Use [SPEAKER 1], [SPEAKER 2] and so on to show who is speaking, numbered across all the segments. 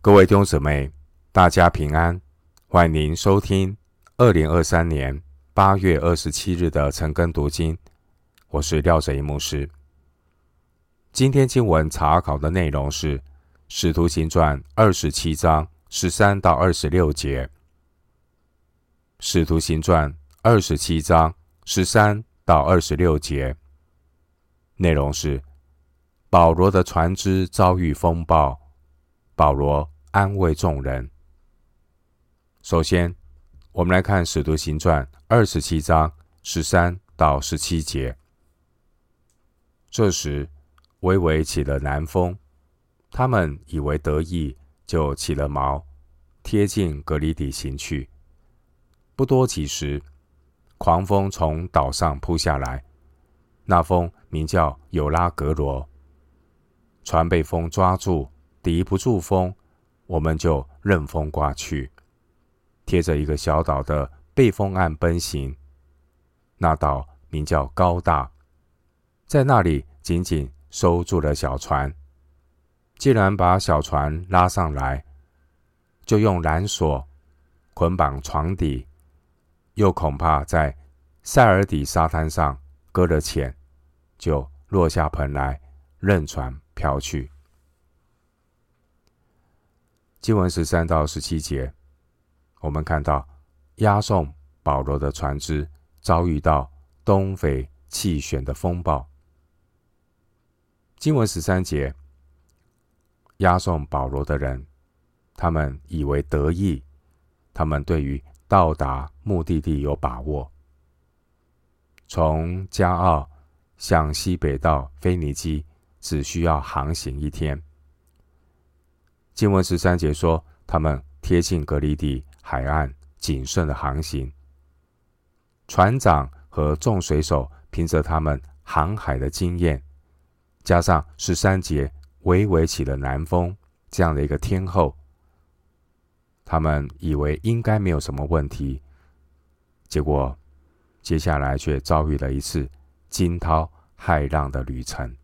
[SPEAKER 1] 各位弟兄姊妹，大家平安，欢迎您收听二零二三年八月二十七日的晨更读经。我是廖哲一牧师。今天经文查考的内容是《使徒行传》二十七章十三到二十六节，《使徒行传》二十七章十三到二十六节内容是保罗的船只遭遇风暴。保罗安慰众人。首先，我们来看《使徒行传》二十七章十三到十七节。这时，微微起了南风，他们以为得意，就起了锚，贴近革哩底行去。不多几时，狂风从岛上扑下来，那风名叫有拉格罗，船被风抓住。抵不住风，我们就任风刮去，贴着一个小岛的背风岸奔行。那岛名叫高大，在那里紧紧收住了小船。既然把小船拉上来，就用缆索捆绑床底，又恐怕在塞尔底沙滩上搁了浅，就落下盆来，任船漂去。经文十三到十七节，我们看到押送保罗的船只遭遇到东非气旋的风暴。经文十三节，押送保罗的人，他们以为得意，他们对于到达目的地有把握。从加奥向西北到腓尼基，只需要航行一天。经文十三节说，他们贴近革哩底海岸，谨慎的航行。船长和众水手凭着他们航海的经验，加上十三节微微起了南风这样的一个天候，他们以为应该没有什么问题。结果，接下来却遭遇了一次惊涛骇浪的旅程。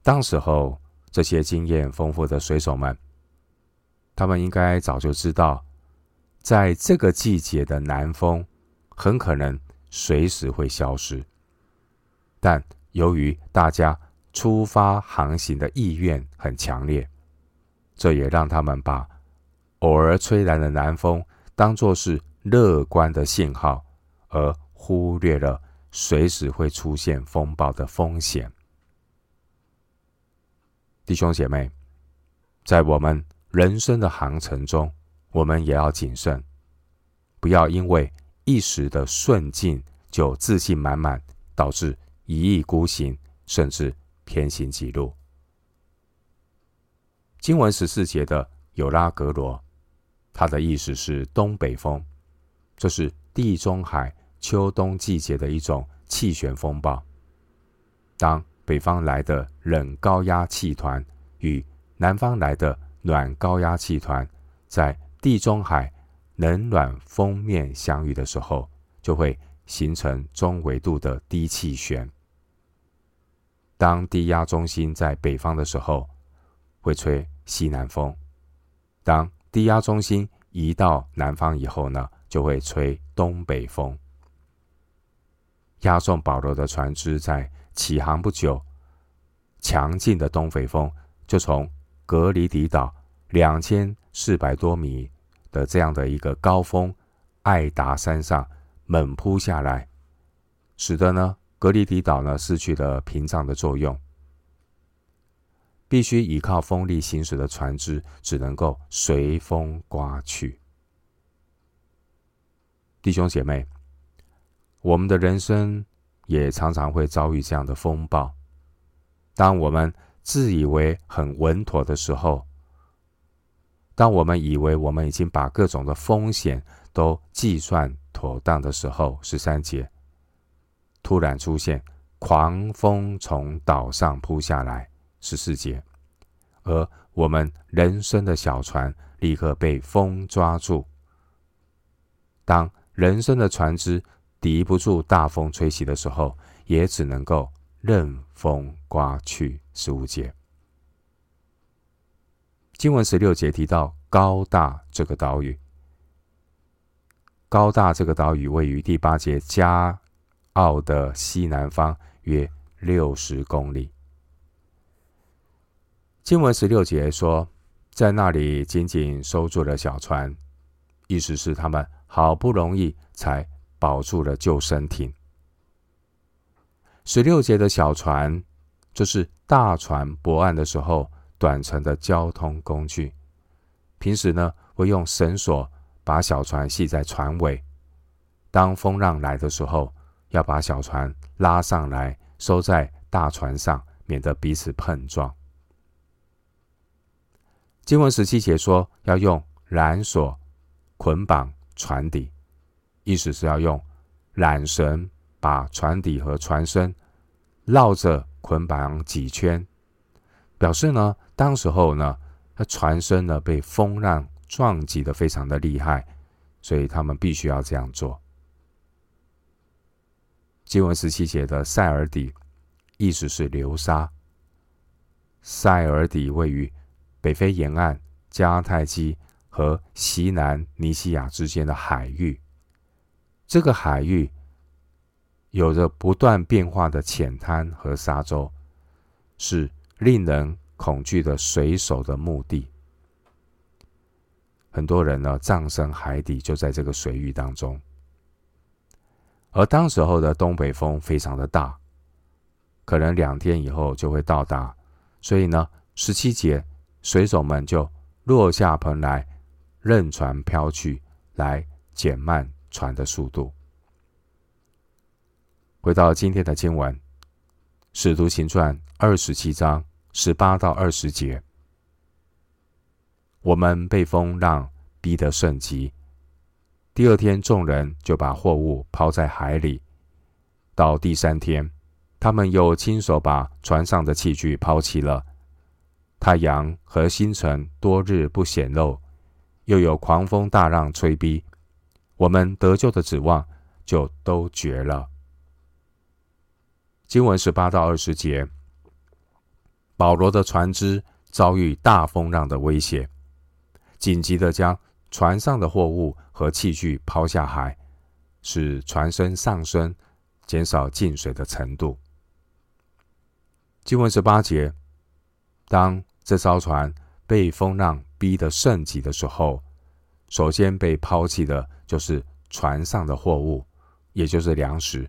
[SPEAKER 1] 当时候。这些经验丰富的水手们，他们应该早就知道，在这个季节的南风很可能随时会消失。但由于大家出发航行的意愿很强烈，这也让他们把偶尔吹来的南风当作是乐观的信号，而忽略了随时会出现风暴的风险。弟兄姐妹，在我们人生的航程中，我们也要谨慎，不要因为一时的顺境就自信满满，导致一意孤行，甚至偏行己路。经文十四节的有拉格罗，它的意思是东北风，这是地中海秋冬季节的一种气旋风暴。当北方来的冷高压气团与南方来的暖高压气团在地中海冷暖锋面相遇的时候，就会形成中纬度的低气旋。当低压中心在北方的时候，会吹西南风；当低压中心移到南方以后呢，就会吹东北风。押送保罗的船只在起航不久，强劲的东北风就从革哩底岛两千四百多米的这样的一个高峰艾达山上猛扑下来，使得呢革哩底岛呢失去了屏障的作用，必须依靠风力行驶的船只只能够随风刮去。弟兄姐妹。我们的人生也常常会遭遇这样的风暴。当我们自以为很稳妥的时候，当我们以为我们已经把各种的风险都计算妥当的时候，十三节突然出现狂风从岛上扑下来，十四节，而我们人生的小船立刻被风抓住。当人生的船只抵不住大风吹袭的时候，也只能够任风刮去。十五节，经文十六节提到高大这个岛屿，高大这个岛屿位于第八节加奥的西南方约六十公里。经文十六节说，在那里紧紧收住了小船，意思是他们好不容易才保住了救生艇。十六节的小船，就是大船泊岸的时候短程的交通工具。平时呢，会用绳索把小船系在船尾，当风浪来的时候，要把小船拉上来收在大船上，免得彼此碰撞。经文十七节说，要用缆索捆绑船底，意思是要用缆绳把船底和船身绕着捆绑几圈，表示呢，当时候呢，它船身呢被风浪撞击的非常的厉害，所以他们必须要这样做。经文十七节的塞尔底，意思是流沙。塞尔底位于北非沿岸迦太基和西南尼西亚之间的海域，这个海域有着不断变化的浅滩和沙洲，是令人恐惧的水手的墓地。很多人呢，葬身海底，就在这个水域当中。而当时候的东北风非常的大，可能两天以后就会到达，所以呢，十七节。水手们就落下蓬来，任船飘去，来减慢船的速度。回到今天的经文，《使徒行传》二十七章十八到二十节，我们被风浪逼得甚急。第二天，众人就把货物抛在海里。到第三天，他们又亲手把船上的器具抛弃了。太阳和星辰多日不显露，又有狂风大浪吹逼，我们得救的指望就都绝了。经文十八到二十节，保罗的船只遭遇大风浪的威胁，紧急地将船上的货物和器具抛下海，使船身上升，减少进水的程度。经文十八节，当这艘船被风浪逼得甚急的时候，首先被抛弃的就是船上的货物，也就是粮食；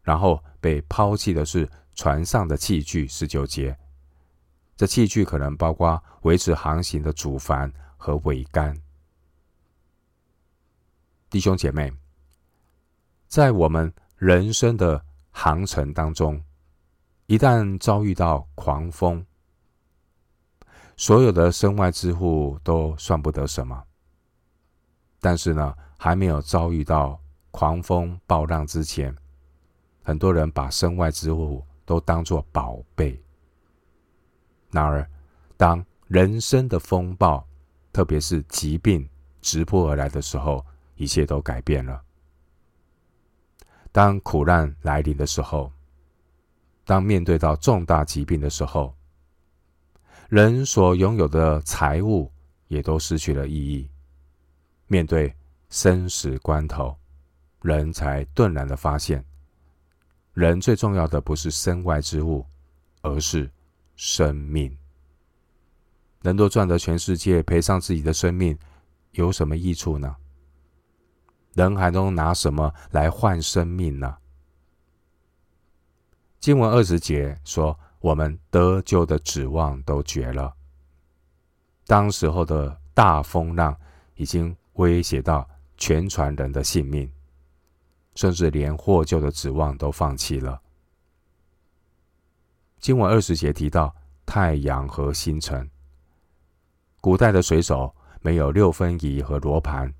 [SPEAKER 1] 然后被抛弃的是船上的器具。十九节，这器具可能包括维持航行的主帆和桅杆。弟兄姐妹，在我们人生的航程当中，一旦遭遇到狂风，所有的身外之物都算不得什么，但是呢，还没有遭遇到狂风暴浪之前，很多人把身外之物都当作宝贝。然而，当人生的风暴，特别是疾病直扑而来的时候，一切都改变了。当苦难来临的时候，当面对到重大疾病的时候，人所拥有的财物也都失去了意义。面对生死关头，人才顿然的发现，人最重要的不是身外之物，而是生命。能够赚得全世界，赔上自己的生命，有什么益处呢？人还能拿什么来换生命呢？经文二十节说。我们得救的指望都绝了。当时候的大风浪已经威胁到全船人的性命，甚至连获救的指望都放弃了。经文二十节提到太阳和星辰。古代的水手没有六分仪和罗盘，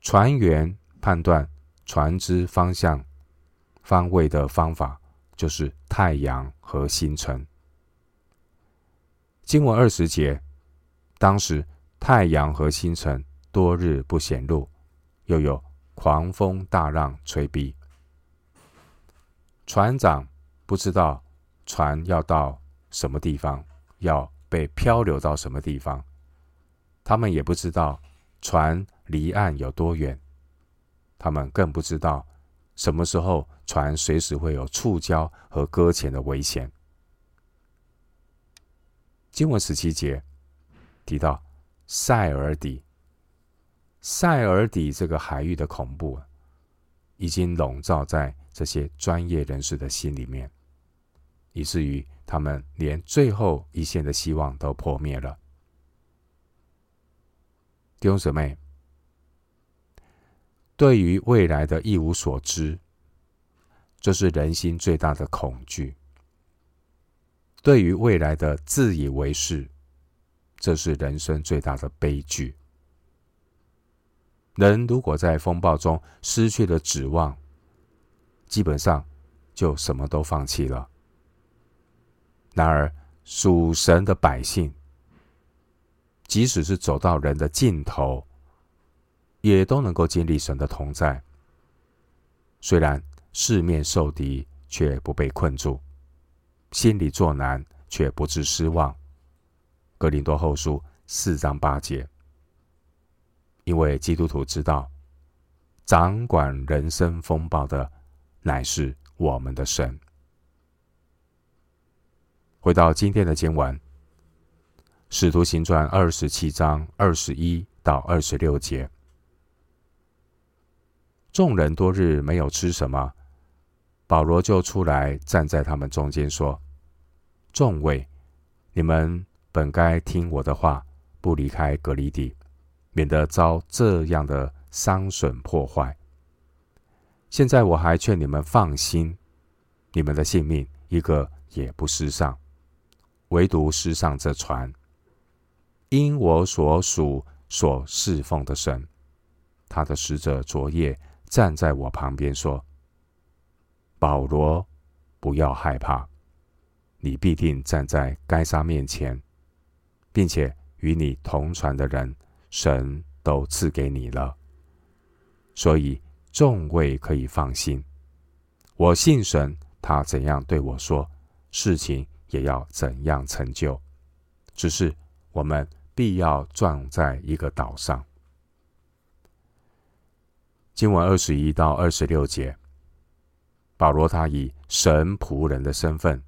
[SPEAKER 1] 船员判断船只方向、方位的方法。就是太阳和星辰。经文二十节，当时太阳和星辰多日不显露，又有狂风大浪吹逼。船长不知道船要到什么地方，要被漂流到什么地方，他们也不知道船离岸有多远，他们更不知道什么时候船随时会有触礁和搁浅的危险。经文十七节提到塞尔底，塞尔底这个海域的恐怖已经笼罩在这些专业人士的心里面，以至于他们连最后一线的希望都破灭了。弟兄姊妹，对于未来的一无所知，这是人心最大的恐惧。对于未来的自以为是，这是人生最大的悲剧。人如果在风暴中失去了指望，基本上就什么都放弃了。然而，属神的百姓，即使是走到人的尽头，也都能够经历神的同在。虽然四面受敌，却不被困住。心里作难，却不致失望。哥林多后书四章八节，因为基督徒知道，掌管人生风暴的乃是我们的神。回到今天的经文，《使徒行传》二十七章二十一到二十六节，众人多日没有吃什么，保罗就出来站在他们中间说。众位，你们本该听我的话，不离开格里底，免得遭这样的伤损破坏。现在我还劝你们放心，你们的性命一个也不失丧，唯独失丧这船。因我所属所侍奉的神，他的使者昨夜站在我旁边说：“保罗，不要害怕。”你必定站在该撒面前，并且与你同船的人，神都赐给你了，所以众位可以放心。我信神，他怎样对我说，事情也要怎样成就。只是我们必要撞在一个岛上。经文二十一到二十六节，保罗他以神仆人的身份。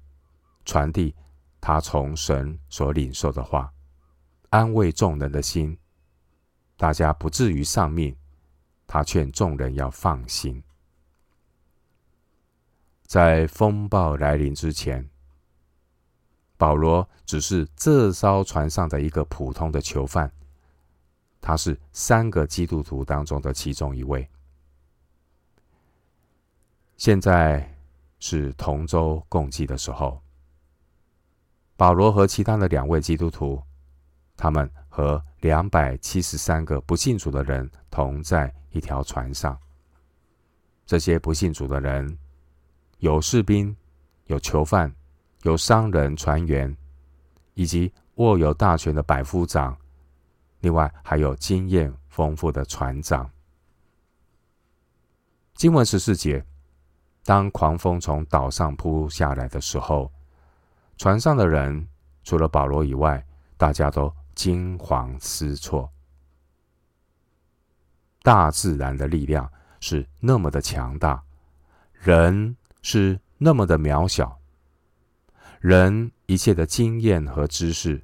[SPEAKER 1] 传递他从神所领受的话，安慰众人的心，大家不至于丧命。他劝众人要放心，在风暴来临之前，保罗只是这艘船上的一个普通的囚犯，他是三个基督徒当中的其中一位。现在是同舟共济的时候。保罗和其他的两位基督徒，他们和两百七十三个不信主的人同在一条船上。这些不信主的人，有士兵，有囚犯，有商人、船员，以及握有大权的百夫长，另外还有经验丰富的船长。经文十四节，当狂风从岛上扑下来的时候。船上的人除了保罗以外，大家都惊惶失措。大自然的力量是那么的强大，人是那么的渺小，人一切的经验和知识，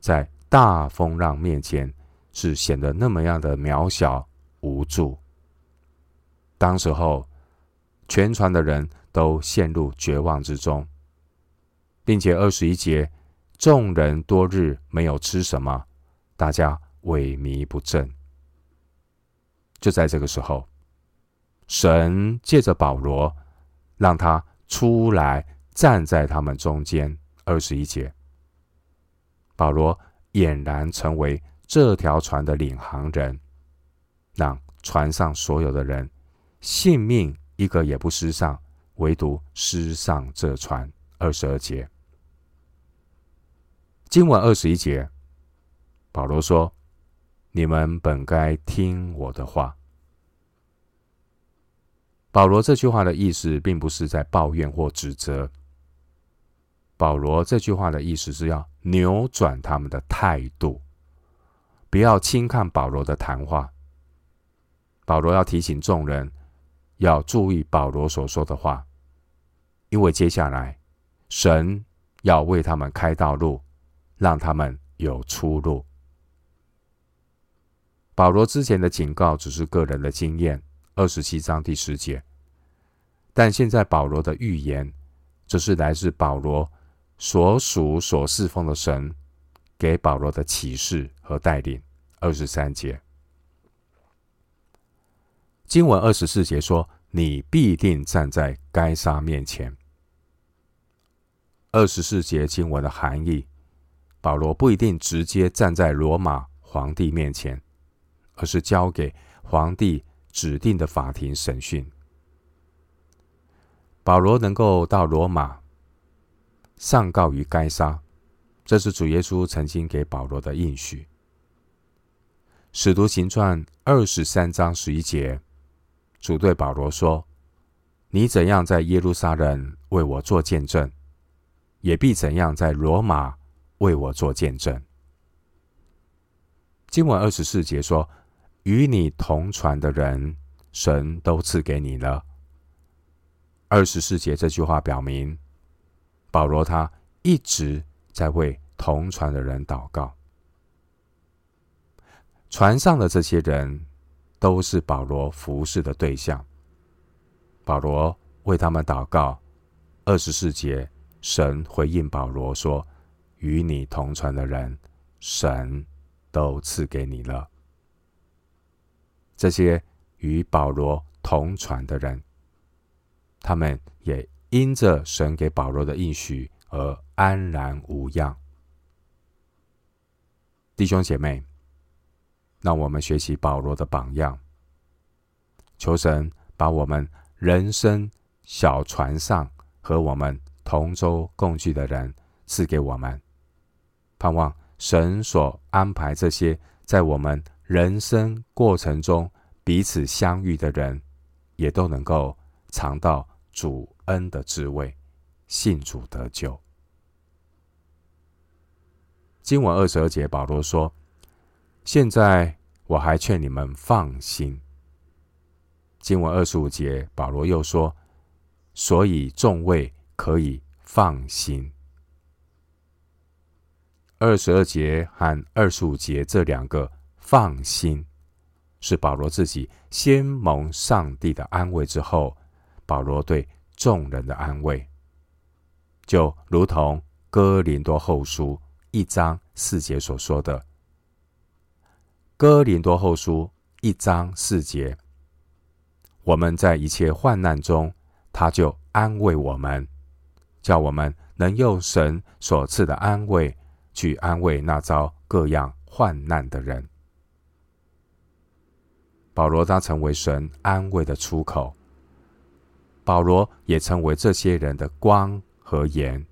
[SPEAKER 1] 在大风浪面前是显得那么样的渺小无助。当时候，全船的人都陷入绝望之中。并且二十一节，众人多日没有吃什么，大家萎靡不振。就在这个时候，神借着保罗，让他出来站在他们中间。二十一节，保罗俨然成为这条船的领航人，让船上所有的人性命一个也不失丧，唯独失丧这船。二十二节。经文二十一节，保罗说：“你们本该听我的话。”保罗这句话的意思，并不是在抱怨或指责，保罗这句话的意思是要扭转他们的态度，不要轻看保罗的谈话。保罗要提醒众人要注意保罗所说的话，因为接下来神要为他们开道路，让他们有出路。保罗之前的警告只是个人的经验，二十七章第十节。但现在保罗的预言，则是来自保罗所属所侍奉的神给保罗的启示和带领。二十三节，经文二十四节说：“你必定站在该撒面前。”二十四节经文的含义，保罗不一定直接站在罗马皇帝面前。而是交给皇帝指定的法庭审讯。保罗能够到罗马上告于该撒，这是主耶稣曾经给保罗的应许。使徒行传二十三章十一节，主对保罗说：“你怎样在耶路撒冷为我做见证，也必怎样在罗马为我做见证。”经文二十四节说。与你同船的人，神都赐给你了。二十四节这句话表明，保罗他一直在为同船的人祷告。船上的这些人都是保罗服侍的对象。保罗为他们祷告。二十四节，神回应保罗说：“与你同船的人，神都赐给你了。”这些与保罗同船的人，他们也因着神给保罗的应许而安然无恙。弟兄姐妹，让我们学习保罗的榜样，求神把我们人生小船上和我们同舟共济的人赐给我们，盼望神所安排这些在我们。人生过程中彼此相遇的人，也都能够尝到主恩的滋味，信主得救。经文二十二节，保罗说：“现在我还劝你们放心。”经文二十五节，保罗又说：“所以众位可以放心。”二十二节和二十五节这两个。放心，是保罗自己先蒙上帝的安慰之后，保罗对众人的安慰，就如同哥林多后书一章四节所说的。哥林多后书一章四节，我们在一切患难中，他就安慰我们，叫我们能用神所赐的安慰去安慰那遭各样患难的人。保罗他成为神安慰的出口，保罗也成为这些人的光和盐。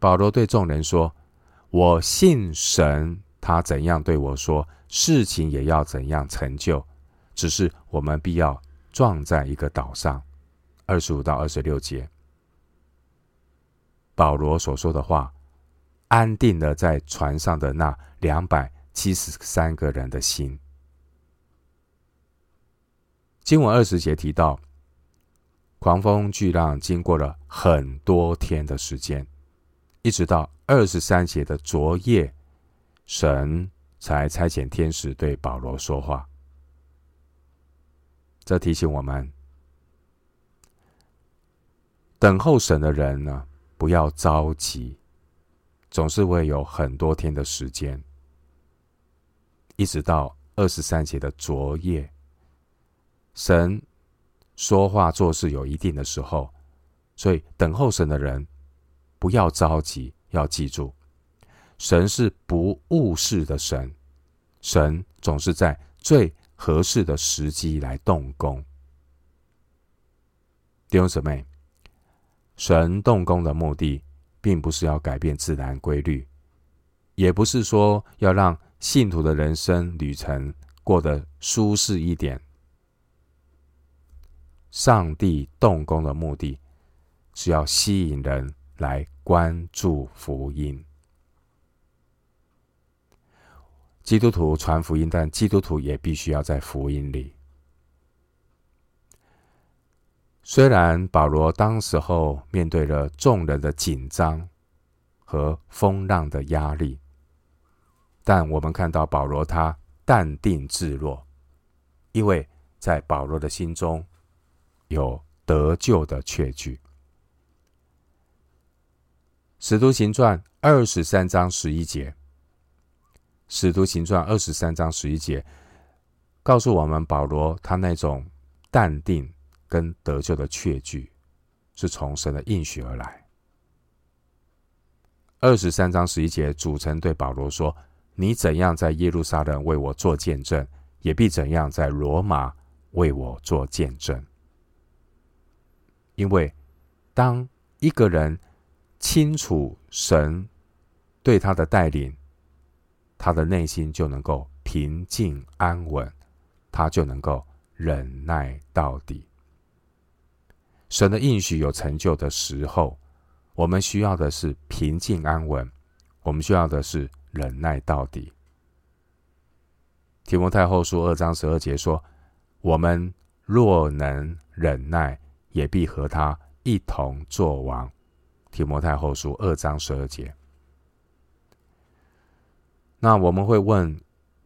[SPEAKER 1] 保罗对众人说：“我信神，他怎样对我说，事情也要怎样成就。只是我们必要撞在一个岛上。”二十五到二十六节，保罗所说的话，安定了在船上的那两百七十三个人的心。经文二十节提到，狂风巨浪经过了很多天的时间，一直到二十三节的昨夜，神才差遣天使对保罗说话。这提醒我们，等候神的人呢，不要着急，总是会有很多天的时间，一直到二十三节的昨夜。神说话做事有一定的时候，所以等候神的人不要着急，要记住，神是不误事的神，神总是在最合适的时机来动工。弟兄姊妹，神动工的目的，并不是要改变自然规律，也不是说要让信徒的人生旅程过得舒适一点。上帝动工的目的，是要吸引人来关注福音。基督徒传福音，但基督徒也必须要在福音里。虽然保罗当时候面对了众人的紧张和风浪的压力，但我们看到保罗他淡定自若，因为在保罗的心中有得救的确据。使徒行传二十三章十一节，使徒行传二十三章十一节告诉我们，保罗他那种淡定。跟得救的确据是从神的应许而来。二十三章十一节，主曾对保罗说：“你怎样在耶路撒冷为我做见证，也必怎样在罗马为我做见证。”因为当一个人清楚神对他的带领，他的内心就能够平静安稳，他就能够忍耐到底。神的应许有成就的时候，我们需要的是平静安稳，我们需要的是忍耐到底。提摩太后书二章十二节说：“我们若能忍耐，也必和他一同作王。”提摩太后书二章十二节。那我们会问：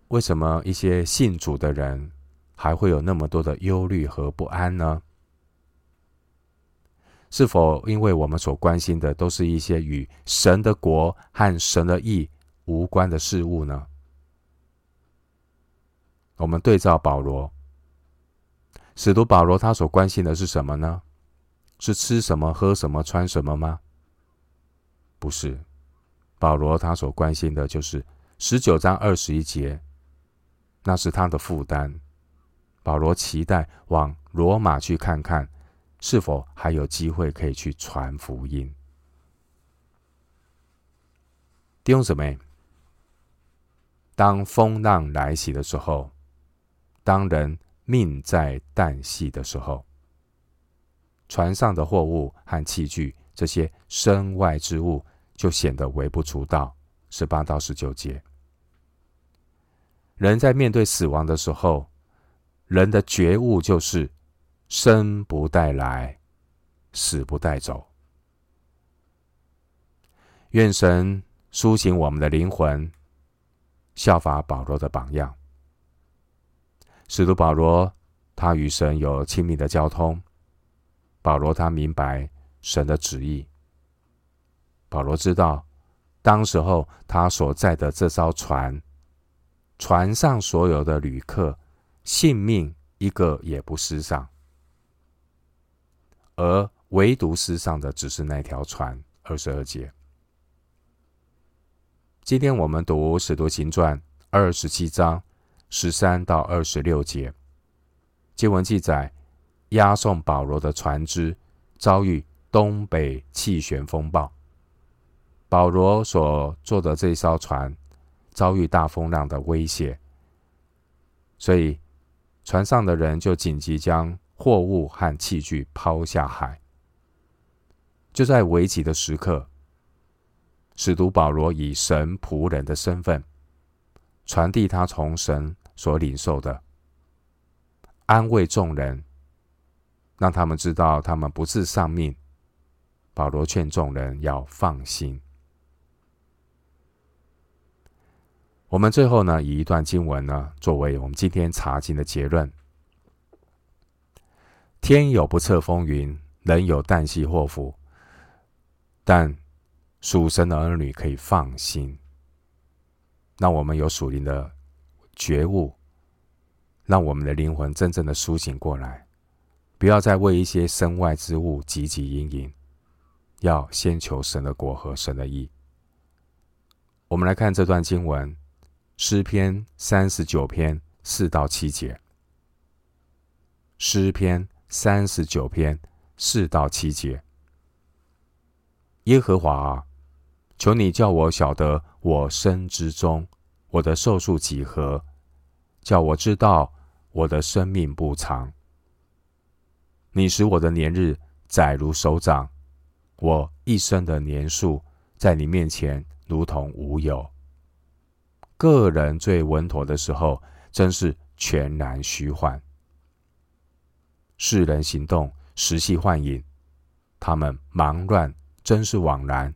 [SPEAKER 1] 为什么一些信主的人还会有那么多的忧虑和不安呢？是否因为我们所关心的都是一些与神的国和神的义无关的事物呢？我们对照保罗，使徒保罗他所关心的是什么呢？是吃什么、喝什么、穿什么吗？不是，保罗他所关心的就是十九章二十一节，那是他的负担。保罗期待往罗马去看看。是否还有机会可以去传福音？弟兄姊妹，当风浪来袭的时候，当人命在旦夕的时候，船上的货物和器具这些身外之物就显得微不足道。十八到十九节，人在面对死亡的时候，人的觉悟就是。生不带来，死不带走。愿神苏醒我们的灵魂，效法保罗的榜样。使徒保罗，他与神有亲密的交通。保罗他明白神的旨意。保罗知道，当时候他所在的这艘船，船上所有的旅客，性命一个也不失丧。而唯独失上的只是那条船。二十二节。今天我们读《使徒行传》二十七章十三到二十六节，经文记载，押送保罗的船只遭遇东北气旋风暴，保罗所坐的这艘船遭遇大风浪的威胁，所以船上的人就紧急将货物和器具抛下海，就在危急的时刻，使徒保罗以神仆人的身份，传递他从神所领受的，安慰众人，让他们知道他们不是丧命。保罗劝众人要放心。我们最后呢，以一段经文呢，作为我们今天查经的结论。天有不测风云，人有旦夕祸福，但属神的儿女可以放心。让我们有属灵的觉悟，让我们的灵魂真正的苏醒过来，不要再为一些身外之物汲汲营营，要先求神的国和神的意。我们来看这段经文，诗篇三十九篇四到七节，诗篇。三十九篇四到七节，耶和华啊，求你叫我晓得我生之中，我的寿数几何，叫我知道我的生命不长。你使我的年日载如手掌，我一生的年数在你面前如同无有。个人最稳妥的时候，真是全然虚幻。世人行动，实系幻影。他们忙乱，真是枉然。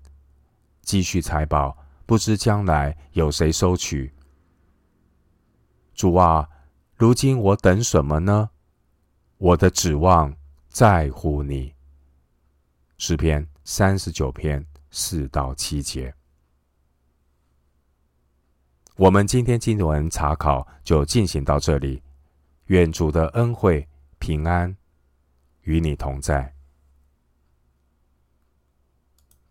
[SPEAKER 1] 积蓄财宝，不知将来有谁收取。主啊，如今我等什么呢？我的指望在乎你。诗篇三十九篇四到七节。我们今天经文查考就进行到这里。愿主的恩惠平安与你同在。